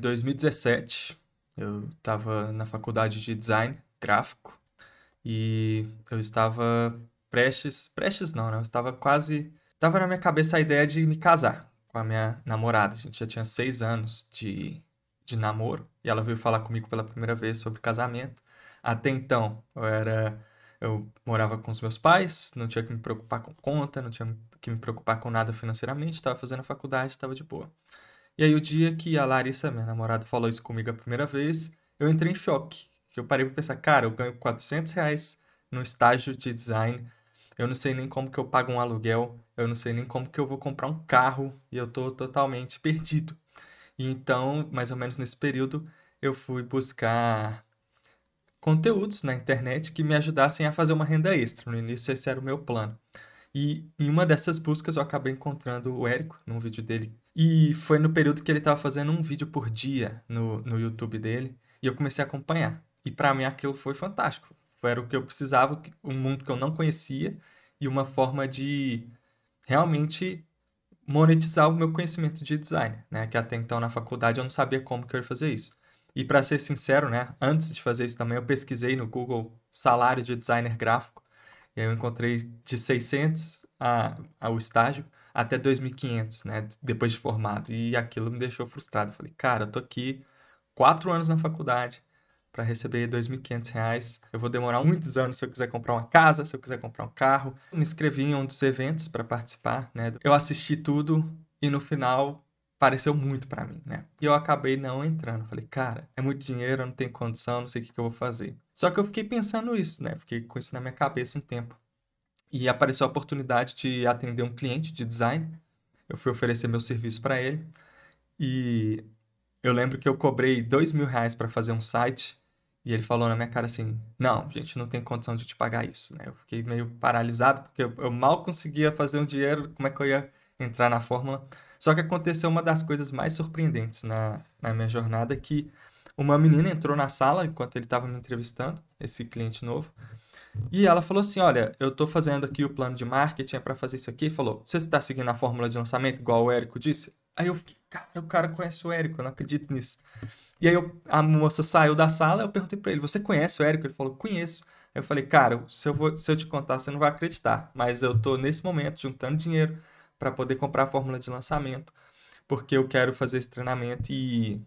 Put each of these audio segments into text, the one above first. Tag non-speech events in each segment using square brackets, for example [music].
2017. Eu estava na faculdade de design gráfico e eu estava prestes, prestes não, né? Eu estava quase, estava na minha cabeça a ideia de me casar com a minha namorada. A gente já tinha seis anos de, de namoro e ela veio falar comigo pela primeira vez sobre casamento. Até então, eu era eu morava com os meus pais, não tinha que me preocupar com conta, não tinha que me preocupar com nada financeiramente, estava fazendo a faculdade, estava de boa. E aí o dia que a Larissa, minha namorada, falou isso comigo a primeira vez, eu entrei em choque. Eu parei para pensar, cara, eu ganho 400 reais no estágio de design, eu não sei nem como que eu pago um aluguel, eu não sei nem como que eu vou comprar um carro, e eu tô totalmente perdido. E então, mais ou menos nesse período, eu fui buscar conteúdos na internet que me ajudassem a fazer uma renda extra. No início, esse era o meu plano. E em uma dessas buscas, eu acabei encontrando o Érico, num vídeo dele. E foi no período que ele estava fazendo um vídeo por dia no, no YouTube dele. E eu comecei a acompanhar. E para mim aquilo foi fantástico. Era o que eu precisava, um mundo que eu não conhecia e uma forma de realmente monetizar o meu conhecimento de design, né? Que até então na faculdade eu não sabia como que eu ia fazer isso. E para ser sincero, né, antes de fazer isso também, eu pesquisei no Google salário de designer gráfico. E aí eu encontrei de 600 a, ao estágio até 2.500, né, depois de formado. E aquilo me deixou frustrado. Eu falei, cara, eu tô aqui quatro anos na faculdade para receber 2.500 reais. Eu vou demorar muitos anos se eu quiser comprar uma casa, se eu quiser comprar um carro. Eu me inscrevi em um dos eventos para participar, né? Eu assisti tudo e no final pareceu muito para mim, né? E eu acabei não entrando. Falei, cara, é muito dinheiro, eu não tenho condição, não sei o que, que eu vou fazer. Só que eu fiquei pensando isso, né? Fiquei com isso na minha cabeça um tempo. E apareceu a oportunidade de atender um cliente de design. Eu fui oferecer meu serviço para ele. E eu lembro que eu cobrei dois mil reais para fazer um site. E ele falou na minha cara assim: Não, gente, não tem condição de te pagar isso. Né? Eu fiquei meio paralisado, porque eu, eu mal conseguia fazer um dinheiro. Como é que eu ia entrar na fórmula? Só que aconteceu uma das coisas mais surpreendentes na, na minha jornada, que uma menina entrou na sala enquanto ele estava me entrevistando, esse cliente novo, e ela falou assim, olha, eu estou fazendo aqui o plano de marketing é para fazer isso aqui. E falou, você está seguindo a fórmula de lançamento igual o Érico disse? Aí eu fiquei, cara, o cara conhece o Érico, eu não acredito nisso. E aí eu, a moça saiu da sala, eu perguntei para ele, você conhece o Érico? Ele falou, conheço. Aí eu falei, cara, se eu, vou, se eu te contar, você não vai acreditar. Mas eu tô nesse momento juntando dinheiro para poder comprar a fórmula de lançamento, porque eu quero fazer esse treinamento e,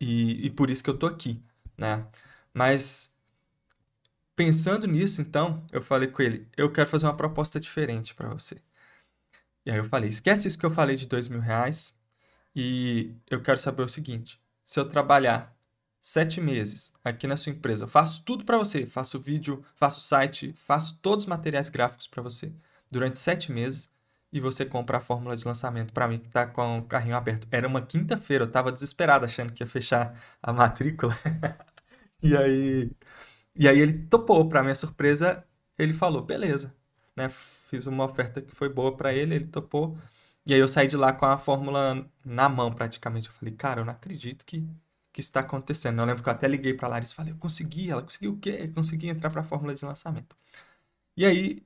e, e por isso que eu tô aqui, né? Mas pensando nisso, então, eu falei com ele, eu quero fazer uma proposta diferente para você. E aí eu falei, esquece isso que eu falei de dois mil reais e eu quero saber o seguinte, se eu trabalhar sete meses aqui na sua empresa, eu faço tudo para você, faço vídeo, faço site, faço todos os materiais gráficos para você durante sete meses, e você compra a fórmula de lançamento para mim que tá com o carrinho aberto. Era uma quinta-feira, eu tava desesperado achando que ia fechar a matrícula. [laughs] e aí e aí ele topou, para minha surpresa, ele falou: "Beleza". Né? Fiz uma oferta que foi boa para ele, ele topou. E aí eu saí de lá com a fórmula na mão praticamente. Eu falei: "Cara, eu não acredito que que está acontecendo". Eu lembro que eu até liguei para Larissa e falei: "Eu consegui". Ela conseguiu o quê? Eu consegui entrar para a fórmula de lançamento. E aí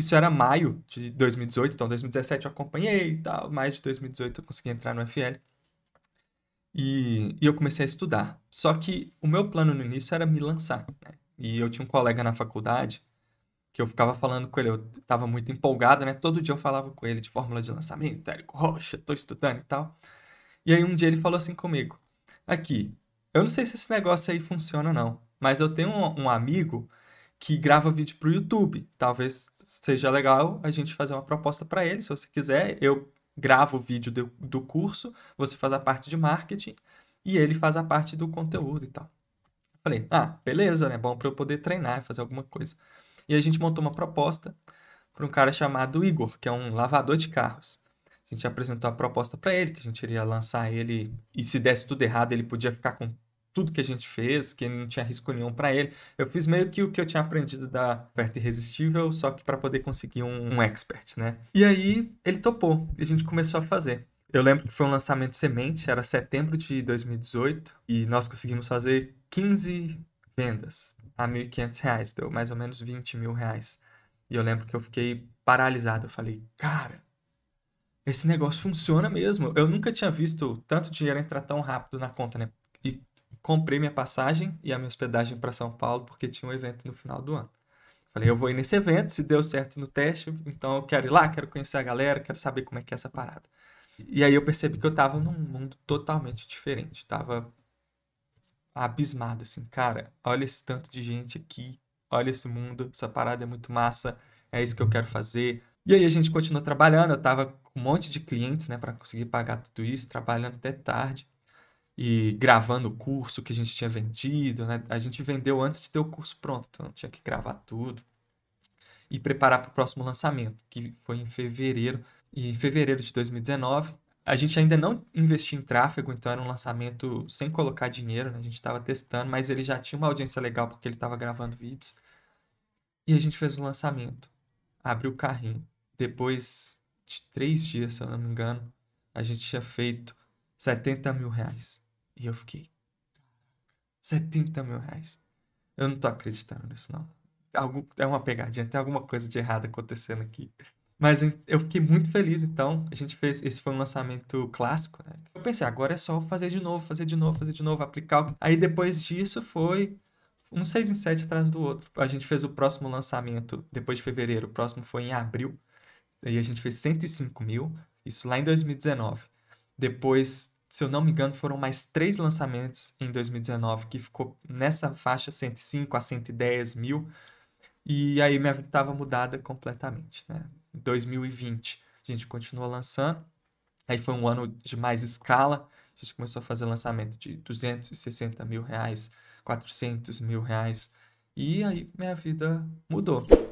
isso era maio de 2018, então 2017 eu acompanhei e tal. Maio de 2018 eu consegui entrar no FL. E, e eu comecei a estudar. Só que o meu plano no início era me lançar. Né? E eu tinha um colega na faculdade que eu ficava falando com ele, eu estava muito empolgado, né? Todo dia eu falava com ele de fórmula de lançamento, Érico Rocha, estou estudando e tal. E aí um dia ele falou assim comigo: Aqui, eu não sei se esse negócio aí funciona ou não, mas eu tenho um, um amigo que grava vídeo para o YouTube. Talvez seja legal a gente fazer uma proposta para ele, se você quiser. Eu gravo o vídeo do, do curso, você faz a parte de marketing e ele faz a parte do conteúdo e tal. Falei, ah, beleza, né? Bom para eu poder treinar, fazer alguma coisa. E a gente montou uma proposta para um cara chamado Igor, que é um lavador de carros. A gente apresentou a proposta para ele, que a gente iria lançar ele e se desse tudo errado, ele podia ficar com tudo que a gente fez, que não tinha risco nenhum para ele. Eu fiz meio que o que eu tinha aprendido da oferta irresistível, só que para poder conseguir um, um, expert, né? E aí ele topou e a gente começou a fazer. Eu lembro que foi um lançamento semente, era setembro de 2018, e nós conseguimos fazer 15 vendas a R$ 1.500, deu mais ou menos 20 mil reais. E eu lembro que eu fiquei paralisado, eu falei, cara, esse negócio funciona mesmo. Eu nunca tinha visto tanto dinheiro entrar tão rápido na conta, né? E comprei minha passagem e a minha hospedagem para São Paulo porque tinha um evento no final do ano. Falei, eu vou ir nesse evento, se deu certo no teste, então eu quero ir lá, quero conhecer a galera, quero saber como é que é essa parada. E aí eu percebi que eu tava num mundo totalmente diferente. Tava abismado, assim, cara, olha esse tanto de gente aqui, olha esse mundo, essa parada é muito massa, é isso que eu quero fazer. E aí a gente continuou trabalhando, eu tava com um monte de clientes, né, para conseguir pagar tudo isso, trabalhando até tarde e gravando o curso que a gente tinha vendido, né? A gente vendeu antes de ter o curso pronto, então tinha que gravar tudo e preparar para o próximo lançamento, que foi em fevereiro. E em fevereiro de 2019, a gente ainda não investia em tráfego, então era um lançamento sem colocar dinheiro, né? A gente estava testando, mas ele já tinha uma audiência legal porque ele estava gravando vídeos. E a gente fez o lançamento, abriu o carrinho. Depois de três dias, se eu não me engano, a gente tinha feito 70 mil reais. E eu fiquei. 70 mil reais. Eu não tô acreditando nisso, não. Algo, é uma pegadinha, tem alguma coisa de errado acontecendo aqui. Mas eu fiquei muito feliz, então. A gente fez. Esse foi um lançamento clássico, né? Eu pensei, agora é só fazer de novo, fazer de novo, fazer de novo, aplicar. Aí depois disso foi um 6 em 7 atrás do outro. A gente fez o próximo lançamento depois de fevereiro, o próximo foi em abril. Aí a gente fez 105 mil, isso lá em 2019. Depois, se eu não me engano, foram mais três lançamentos em 2019 que ficou nessa faixa 105 a 110 mil. E aí minha vida estava mudada completamente, né? 2020 a gente continuou lançando. Aí foi um ano de mais escala. A gente começou a fazer lançamento de 260 mil reais, 400 mil reais. E aí minha vida mudou.